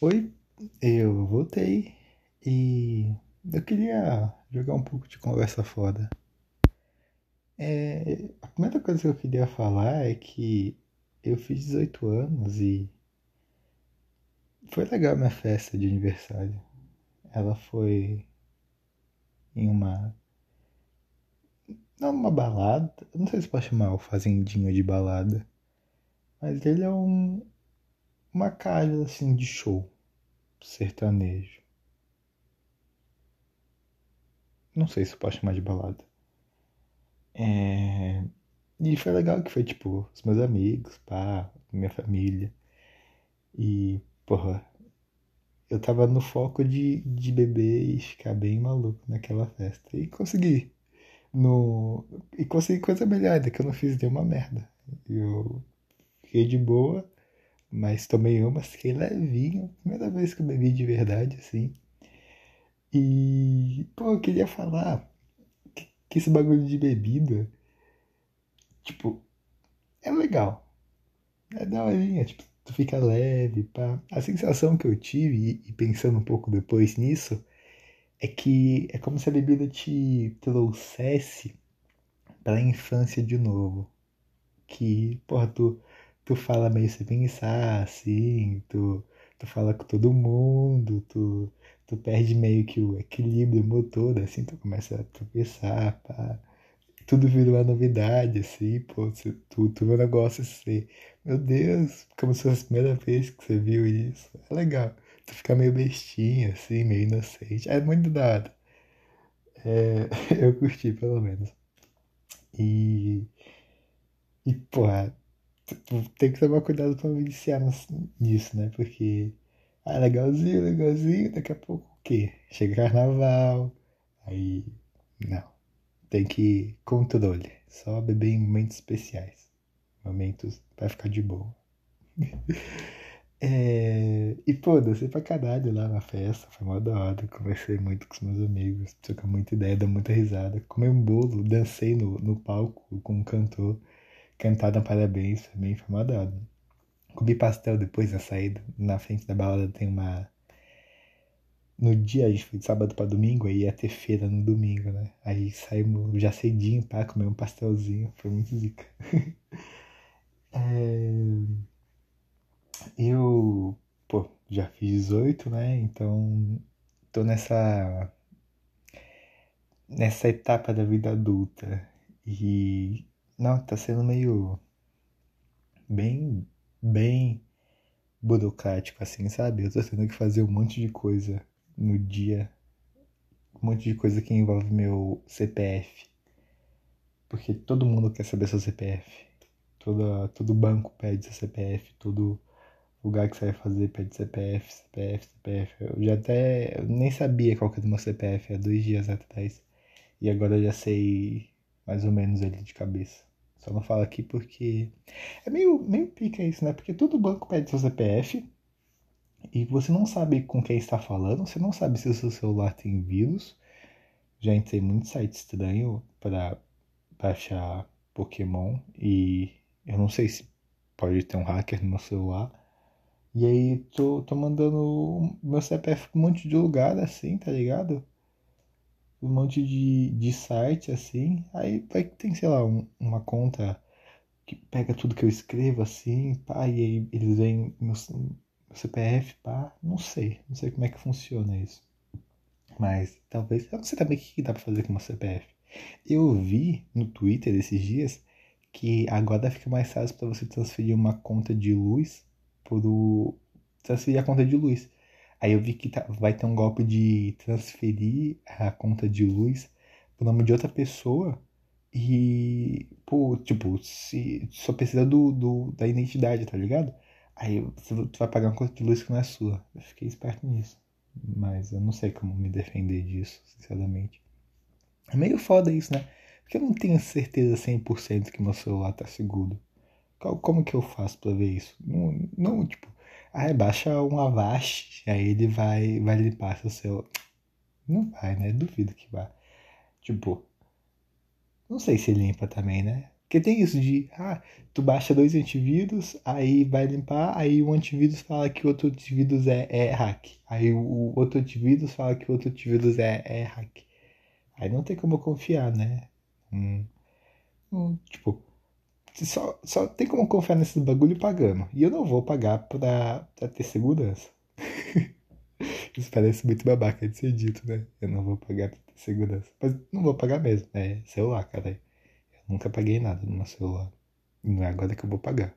Oi, eu voltei e eu queria jogar um pouco de conversa foda. É, a primeira coisa que eu queria falar é que eu fiz 18 anos e foi legal minha festa de aniversário. Ela foi em uma. Não uma balada, não sei se pode chamar o fazendinho de balada, mas ele é um, uma casa assim de show sertanejo. Não sei se pode chamar de balada. É... E foi legal que foi, tipo, os meus amigos, pá, minha família. E, porra, eu tava no foco de, de beber e ficar bem maluco naquela festa. E consegui. No... E consegui coisa melhor ainda, que eu não fiz nenhuma merda. Eu fiquei de boa, mas tomei uma, fiquei levinho. Primeira vez que eu bebi de verdade, assim. E, pô, eu queria falar que, que esse bagulho de bebida, tipo, é legal. É daorinha, tipo, tu fica leve, pá. A sensação que eu tive, e, e pensando um pouco depois nisso, é que é como se a bebida te trouxesse pra infância de novo. Que, porra, tu, tu fala meio sem pensar, assim, tu, tu fala com todo mundo, tu, tu perde meio que o equilíbrio motor, assim, tu começa a tropeçar, pá. Tudo vira uma novidade, assim, pô, tu, tu vê um negócio assim, meu Deus, como se fosse a primeira vez que você viu isso. É legal. Tu fica meio bestinha, assim, meio inocente. É muito dado. É, eu curti, pelo menos. E, e pô, tu tem que tomar cuidado pra não viciar nisso, né? Porque ah, legalzinho, legalzinho, daqui a pouco o quê? Chega carnaval, aí. Não. Tem que controle. Só beber em momentos especiais. Momentos pra ficar de boa. é... E pô, dancei pra caralho lá na festa, foi mó da hora. Conversei muito com os meus amigos, troca muita ideia, dá muita risada. Comi um bolo, dancei no, no palco com um cantor, cantada parabéns, foi mó da hora. Comi pastel depois na saída. Na frente da balada tem uma. No dia, a gente foi de sábado pra domingo, aí ia ter feira no domingo, né? Aí saímos já cedinho pra comer um pastelzinho. Foi muito zica. é... Eu, pô, já fiz 18, né? Então tô nessa. nessa etapa da vida adulta. E. Não, tá sendo meio. bem bem burocrático, assim, sabe? Eu tô tendo que fazer um monte de coisa no dia, um monte de coisa que envolve meu CPF. Porque todo mundo quer saber seu CPF. Todo, todo banco pede seu CPF, todo lugar que você vai fazer pede CPF, CPF, CPF. Eu já até eu nem sabia qual que era o meu CPF há dois dias atrás. E agora eu já sei mais ou menos ele de cabeça. Só não falo aqui porque é meio, meio pica isso, né? Porque todo banco pede seu CPF e você não sabe com quem está falando, você não sabe se o seu celular tem vírus. Já entrei muito site estranho para baixar Pokémon e eu não sei se pode ter um hacker no meu celular. E aí tô, tô mandando meu CPF pra um monte de lugar assim, tá ligado? Um monte de, de site assim. Aí vai que tem, sei lá, um, uma conta que pega tudo que eu escrevo assim, pá, e aí eles veem meu, meu CPF, pá. Não sei, não sei como é que funciona isso. Mas talvez. Eu não sei também o que dá pra fazer com uma CPF. Eu vi no Twitter esses dias que agora fica mais fácil para você transferir uma conta de luz por transferir a conta de luz. Aí eu vi que tá, vai ter um golpe de transferir a conta de luz pro nome de outra pessoa e, pô, tipo, se só precisa do, do, da identidade, tá ligado? Aí tu vai pagar uma conta de luz que não é sua. Eu fiquei esperto nisso. Mas eu não sei como me defender disso, sinceramente. É meio foda isso, né? Porque eu não tenho certeza 100% que meu celular tá seguro. Como que eu faço pra ver isso? Não, não tipo, Aí baixa um Avast, aí ele vai, vai limpar seu. Não vai, né? Duvido que vá. Tipo, não sei se limpa também, né? Porque tem isso de, ah, tu baixa dois antivírus, aí vai limpar, aí o antivírus fala que o outro antivírus é, é hack. Aí o outro antivírus fala que o outro antivírus é, é hack. Aí não tem como confiar, né? Hum, hum, tipo, só, só tem como confiar nesse bagulho pagando. E eu não vou pagar pra, pra ter segurança. Isso parece muito babaca de ser dito, né? Eu não vou pagar pra ter segurança. Mas não vou pagar mesmo. É celular, cara. Eu nunca paguei nada no meu celular. Não é agora que eu vou pagar.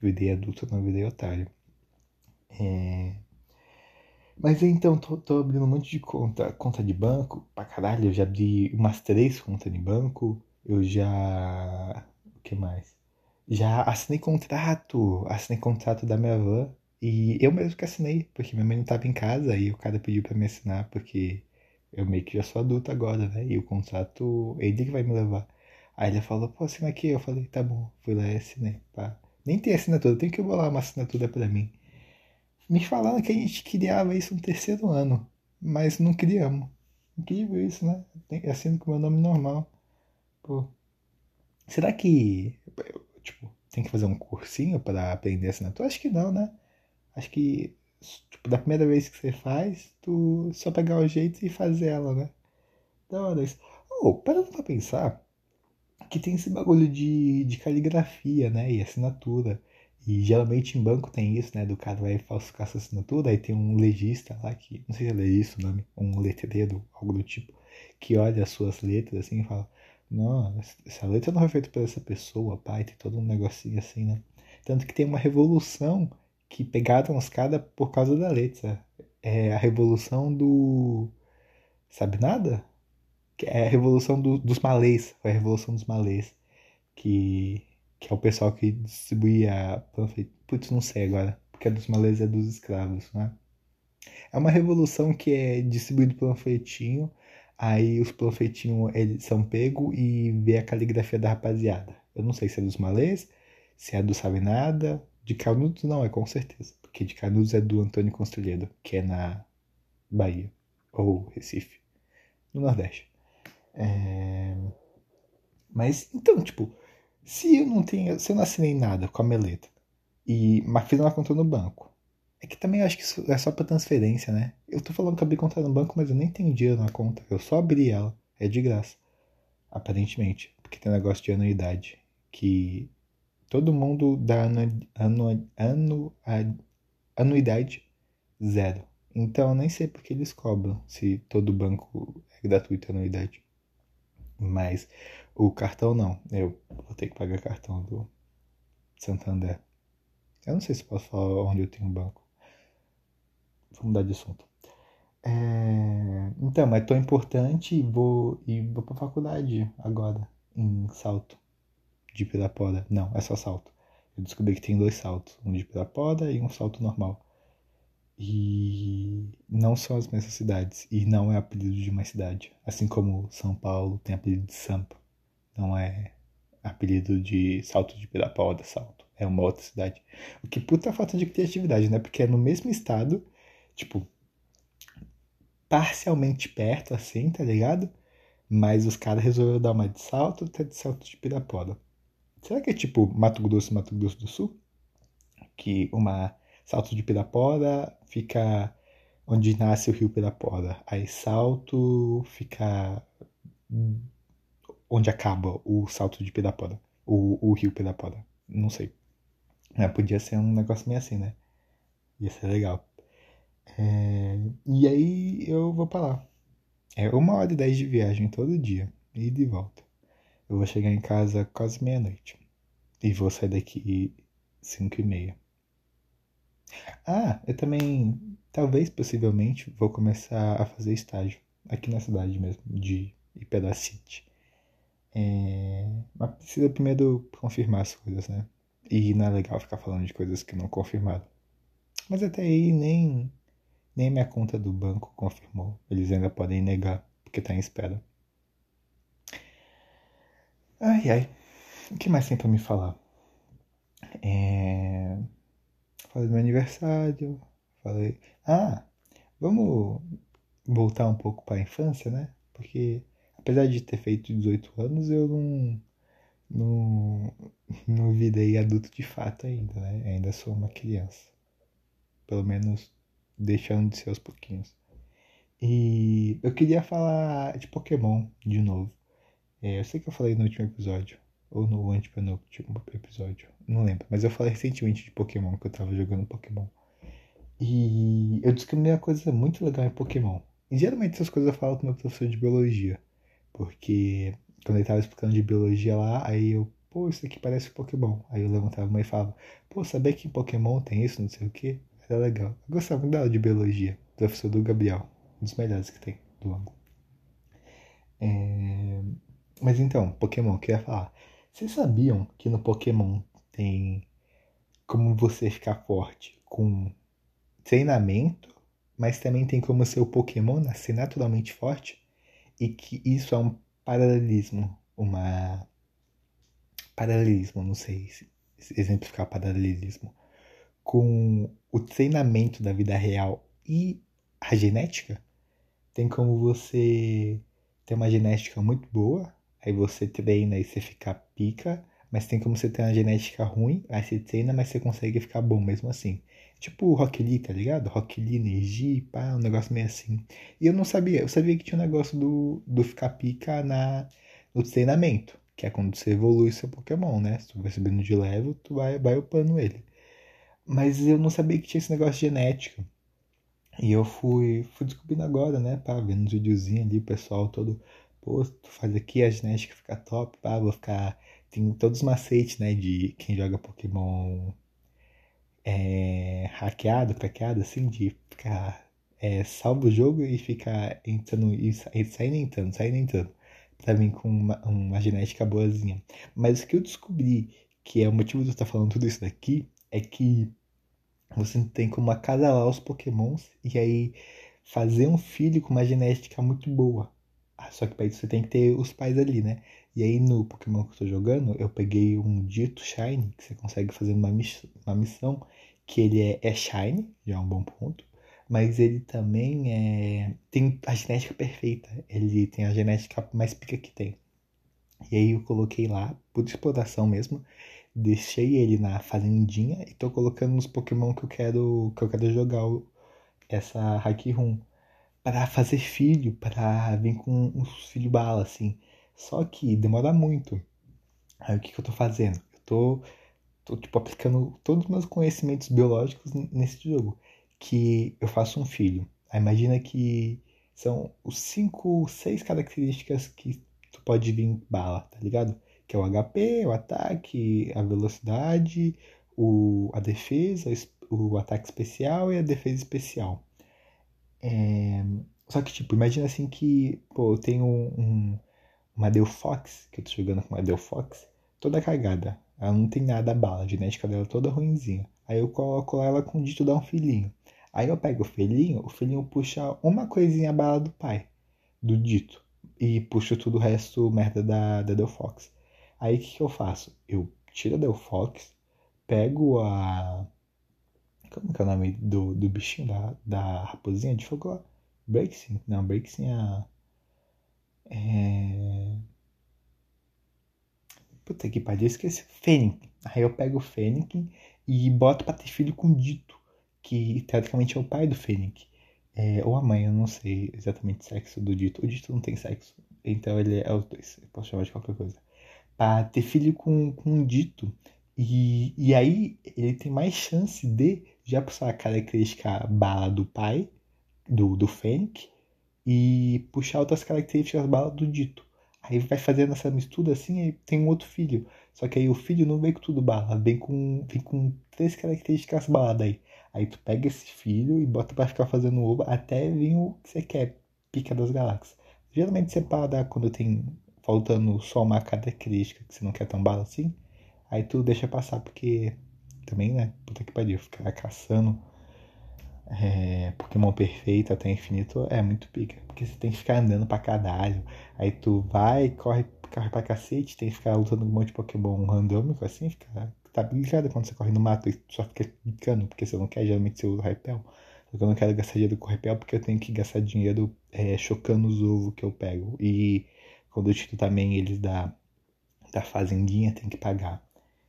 Virei adulto, não virei otário. É... Mas então, tô, tô, abrindo um monte de conta. Conta de banco, pra caralho. Eu já abri umas três contas de banco. Eu já. O que mais? Já assinei contrato. Assinei contrato da minha van. E eu mesmo que assinei, porque minha mãe não tava em casa e o cara pediu pra me assinar, porque eu meio que já sou adulto agora, né? E o contrato, ele que vai me levar. Aí ele falou, pô, assina aqui. Eu falei, tá bom. Fui lá e assinei. Pá. Nem tem assinatura, tem que bolar uma assinatura pra mim. Me falaram que a gente criava isso no terceiro ano, mas não criamos. Incrível isso, né? Assino com o meu nome normal. Pô. Será que, tipo, tem que fazer um cursinho para aprender assinatura? Acho que não, né? Acho que, tipo, da primeira vez que você faz, tu só pegar o jeito e fazer ela, né? Da hora isso. Oh, parando pra pensar, que tem esse bagulho de, de caligrafia, né? E assinatura. E geralmente em banco tem isso, né? Do cara vai falsificar sua assinatura, aí tem um legista lá que, não sei se é legista o nome, um letreiro, algo do tipo, que olha as suas letras assim e fala: Não, essa letra não foi feita por essa pessoa, pai, tem todo um negocinho assim, né? Tanto que tem uma revolução que pegaram os caras por causa da letra. É a revolução do. Sabe nada? É a revolução do, dos malês. Foi a revolução dos malês. Que, que é o pessoal que distribuía panfleto. Putz, não sei agora. Porque a dos malês é dos escravos, né? É uma revolução que é distribuído panfletinho. Aí os panfletinhos eles são pegos e vê a caligrafia da rapaziada. Eu não sei se é dos malês, se é do Sabe Nada, de Canudos não é, com certeza. Porque de Canudos é do Antônio Conselheiro, que é na Bahia. Ou Recife. No Nordeste. É... Mas, então, tipo, se eu não tenho. Se eu não assinei nada com a meleta e mas fiz uma conta no banco. É que também acho que isso é só pra transferência, né? Eu tô falando que abri conta no banco, mas eu nem tenho dinheiro na conta. Eu só abri ela. É de graça. Aparentemente. Porque tem um negócio de anuidade. Que Todo mundo dá anu, anu, anu, anuidade zero. Então, nem sei porque eles cobram se todo banco é gratuito a anuidade. Mas o cartão não. Eu vou ter que pagar cartão do Santander. Eu não sei se posso falar onde eu tenho banco. Vou mudar de assunto. É... Então, mas tô importante e vou, e vou pra faculdade agora, em Salto de Pirapora. Não, é só salto. Eu descobri que tem dois saltos, um de Pirapora e um salto normal. E não são as mesmas cidades. E não é apelido de uma cidade. Assim como São Paulo tem apelido de Sampa. Não é apelido de Salto de Pirapora, Salto. É uma outra cidade. O que puta falta de criatividade, né? Porque é no mesmo estado, tipo, parcialmente perto, assim, tá ligado? Mas os caras resolveram dar uma de salto, até de salto de Pirapora. Será que é tipo Mato Grosso, Mato Grosso do Sul? Que uma Salto de Pirapora fica onde nasce o rio Pirapora. Aí Salto fica onde acaba o Salto de Pirapora. O, o rio Pirapora. Não sei. Podia ser um negócio meio assim, né? Ia ser legal. É... E aí eu vou pra lá. É uma hora e dez de viagem todo dia. E de volta. Eu vou chegar em casa quase meia-noite. E vou sair daqui cinco e meia. Ah, eu também, talvez, possivelmente, vou começar a fazer estágio aqui na cidade mesmo, de Iperacite. É... Mas precisa primeiro confirmar as coisas, né? E não é legal ficar falando de coisas que não confirmaram. Mas até aí nem, nem minha conta do banco confirmou. Eles ainda podem negar, porque tá em espera. Ai, ai. O que mais tem pra me falar? É... Falei do meu aniversário. Falei. Ah, vamos voltar um pouco para a infância, né? Porque apesar de ter feito 18 anos, eu não, não, não virei adulto de fato ainda, né? Ainda sou uma criança. Pelo menos deixando de ser aos pouquinhos. E eu queria falar de Pokémon de novo. É, eu sei que eu falei no último episódio, ou no antepenúltimo episódio, não lembro. Mas eu falei recentemente de Pokémon, que eu tava jogando Pokémon. E eu descobri uma coisa muito legal em Pokémon. E geralmente essas coisas eu falo com meu professor de biologia. Porque quando ele tava explicando de biologia lá, aí eu, pô, isso aqui parece Pokémon. Aí eu levantava a mão e falava, pô, sabia que em Pokémon tem isso, não sei o que? Era legal. Eu gostava muito da aula de biologia. Professor do Gabriel. Um dos melhores que tem do ano. É... Mas então, Pokémon, que eu ia falar. Vocês sabiam que no Pokémon tem como você ficar forte com treinamento, mas também tem como seu Pokémon nascer naturalmente forte? E que isso é um paralelismo, uma. Paralelismo, não sei exemplificar paralelismo. Com o treinamento da vida real e a genética, tem como você ter uma genética muito boa, aí você treina e você fica pica, mas tem como você ter uma genética ruim, aí você treina, mas você consegue ficar bom mesmo assim. Tipo Rock Lee, tá ligado? Rock Lee, energia, pá, um negócio meio assim. E eu não sabia, eu sabia que tinha um negócio do, do ficar pica na, no treinamento, que é quando você evolui seu Pokémon, né? Se tu vai subindo de level, tu vai, vai upando ele. Mas eu não sabia que tinha esse negócio genético. E eu fui, fui descobrindo agora, né? Pá, vendo uns videozinhos ali, o pessoal todo, pô, tu faz aqui, a genética fica top, pá, vou ficar. Tem todos os macetes, né? De quem joga Pokémon é, hackeado, craqueado, assim, de ficar. É, salva o jogo e ficar entrando e saindo entrando, saindo entrando. Pra vir com uma, uma genética boazinha. Mas o que eu descobri, que é o motivo de eu estar falando tudo isso daqui, é que você tem como acasalar os pokémons e aí fazer um filho com uma genética muito boa. Ah, só que para isso você tem que ter os pais ali, né? E aí no Pokémon que eu tô jogando, eu peguei um dito Shine, que você consegue fazer uma, miss uma missão, que ele é, é Shine, já é um bom ponto, mas ele também é, tem a genética perfeita, ele tem a genética mais pica que tem. E aí eu coloquei lá, por exploração mesmo, deixei ele na fazendinha e tô colocando nos Pokémon que eu quero, que eu quero jogar essa Hack Room para fazer filho, para vir com uns filho bala, assim. Só que demora muito. Aí o que, que eu tô fazendo? Eu tô, tô tipo, aplicando todos os meus conhecimentos biológicos nesse jogo. Que eu faço um filho. Aí imagina que são os cinco, seis características que tu pode vir bala, tá ligado? Que é o HP, o ataque, a velocidade, o, a defesa, o ataque especial e a defesa especial. É... Só que, tipo, imagina assim que, pô, eu tenho um, uma Delphox, que eu tô jogando com uma Delphox, toda cagada. Ela não tem nada a bala, a genética dela é toda ruimzinha. Aí eu coloco ela com o dito dar um filhinho. Aí eu pego o filhinho, o filhinho puxa uma coisinha a bala do pai, do dito. E puxa tudo o resto merda da, da Delphox. Aí o que, que eu faço? Eu tiro a Delphox, pego a. Como que é o nome do, do bichinho da, da raposinha de fogo lá? Breaksin? Não, Breaksin é a. É... Puta que pariu, esqueci. Fênix. Aí eu pego o Fênix e boto pra ter filho com Dito, que teoricamente é o pai do Fênix. É, ou a mãe, eu não sei exatamente o sexo do Dito. O Dito não tem sexo, então ele é os dois. Eu posso chamar de qualquer coisa. Pra ter filho com, com um Dito. E, e aí ele tem mais chance de já puxar a característica bala do pai, do, do Fênix, e puxar outras características bala do dito. Aí vai fazendo essa mistura assim e tem um outro filho. Só que aí o filho não vem com tudo bala, vem com, vem com três características baladas aí. Aí tu pega esse filho e bota para ficar fazendo ovo até vir o que você quer, pica das galáxias. Geralmente você para quando tem faltando só uma característica que você não quer tão bala assim. Aí tu deixa passar, porque também, né? Puta que pariu, ficar caçando é, Pokémon perfeito até infinito é muito pica. Porque você tem que ficar andando pra caralho. Aí tu vai, corre, corre pra cacete, tem que ficar lutando um monte de Pokémon randômico assim, fica. Tá ligado quando você corre no mato e só fica picando, porque você não quer geralmente ser o Repel. Só que eu não quero gastar dinheiro com Repel porque eu tenho que gastar dinheiro é, chocando os ovos que eu pego. E quando eu tiro também eles da, da fazendinha tem que pagar.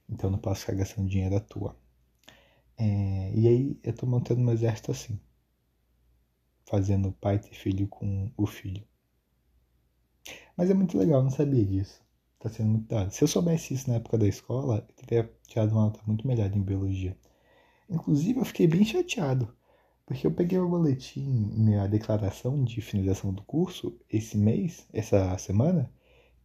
Então não posso ficar gastando dinheiro à toa. É, e aí eu tô montando meu exército assim. Fazendo pai ter filho com o filho. Mas é muito legal, não sabia disso. Tá sendo muito da hora. Se eu soubesse isso na época da escola, eu teria tirado uma nota muito melhor em biologia. Inclusive, eu fiquei bem chateado. Porque eu peguei o boletim, minha declaração de finalização do curso, esse mês, essa semana,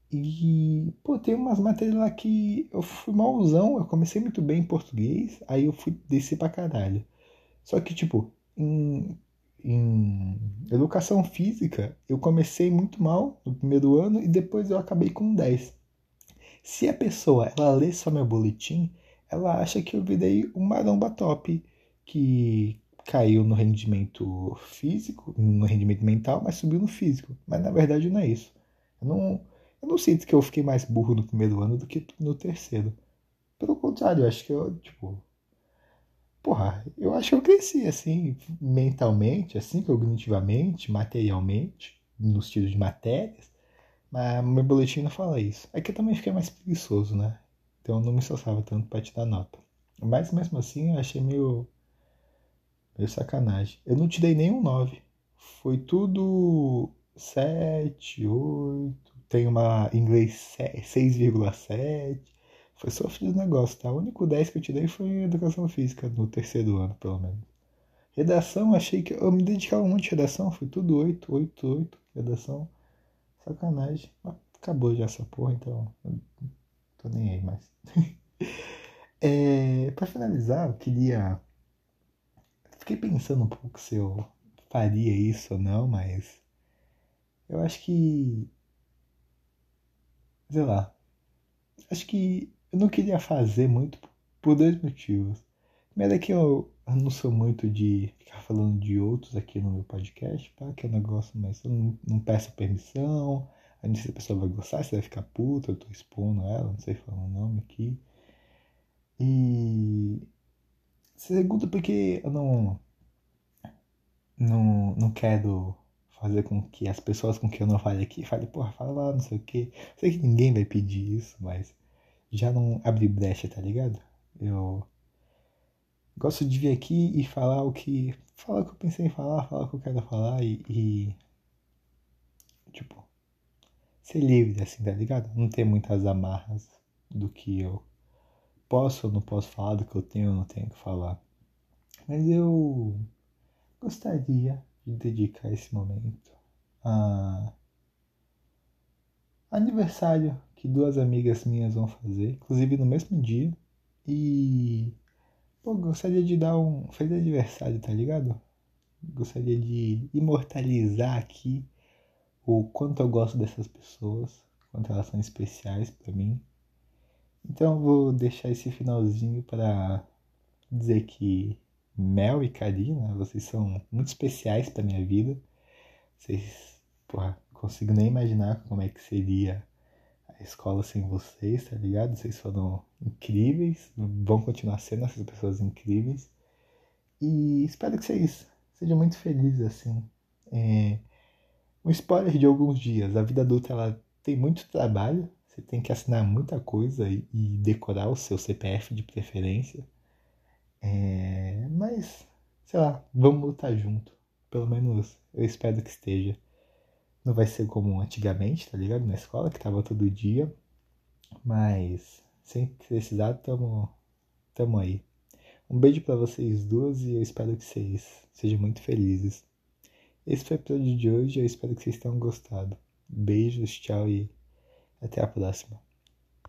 e, pô, tem umas matérias lá que eu fui malzão, eu comecei muito bem em português, aí eu fui descer pra caralho. Só que, tipo, em, em educação física, eu comecei muito mal no primeiro ano e depois eu acabei com 10. Se a pessoa, ela lê só meu boletim, ela acha que eu virei um maromba top, que caiu no rendimento físico, no rendimento mental, mas subiu no físico. Mas na verdade não é isso. Eu não eu não sinto que eu fiquei mais burro no primeiro ano do que no terceiro. Pelo contrário, eu acho que eu, tipo. Porra, eu acho que eu cresci, assim, mentalmente, assim, cognitivamente, materialmente, nos tiros de matérias. Mas meu boletim não fala isso. É que eu também fiquei mais preguiçoso, né? Então eu não me esforçava tanto pra te dar nota. Mas mesmo assim eu achei meio. Meio sacanagem. Eu não tirei nenhum 9. Foi tudo 7, 8, tem uma inglês 6,7. Foi sofrido o negócio, tá? O único 10 que eu tirei foi em educação física, no terceiro ano, pelo menos. Redação, achei que eu me dedicava muito de redação, foi tudo 8, 8, 8. Redação, sacanagem. Acabou já essa porra, então. Tô nem aí mais. é, pra finalizar, eu queria. Fiquei pensando um pouco se eu faria isso ou não, mas. Eu acho que sei lá. Acho que eu não queria fazer muito por dois motivos. Primeiro é que eu, eu não sou muito de ficar falando de outros aqui no meu podcast, pá, que é um negócio, mas eu não, não peço permissão. Aí não sei se a pessoa vai gostar, se vai ficar puta, eu tô expondo ela, não sei falar o nome aqui. E segundo porque eu não não, não quero fazer com que as pessoas com quem eu não fale aqui falem, porra, fala lá, não sei o que. Sei que ninguém vai pedir isso, mas já não abri brecha, tá ligado? Eu gosto de vir aqui e falar o que. Falar o que eu pensei em falar, falar o que eu quero falar e. e tipo. Ser livre, assim, tá ligado? Não ter muitas amarras do que eu posso ou não posso falar, do que eu tenho ou não tenho que falar. Mas eu gostaria de dedicar esse momento a aniversário que duas amigas minhas vão fazer, inclusive no mesmo dia. E pô, gostaria de dar um feliz aniversário, tá ligado? Gostaria de imortalizar aqui o quanto eu gosto dessas pessoas, quanto elas são especiais para mim. Então vou deixar esse finalzinho para dizer que Mel e Karina, vocês são muito especiais para minha vida. Vocês, porra, consigo nem imaginar como é que seria a escola sem vocês, tá ligado? Vocês foram incríveis, vão continuar sendo essas pessoas incríveis. E espero que vocês sejam muito felizes, assim. É... Um spoiler de alguns dias. A vida adulta, ela tem muito trabalho. Você tem que assinar muita coisa e decorar o seu CPF de preferência. É, mas, sei lá, vamos lutar junto. Pelo menos eu espero que esteja. Não vai ser como antigamente, tá ligado? Na escola, que tava todo dia. Mas, sem precisar, tamo, tamo aí. Um beijo para vocês duas e eu espero que vocês sejam muito felizes. Esse foi o episódio de hoje, eu espero que vocês tenham gostado. Beijos, tchau e até a próxima.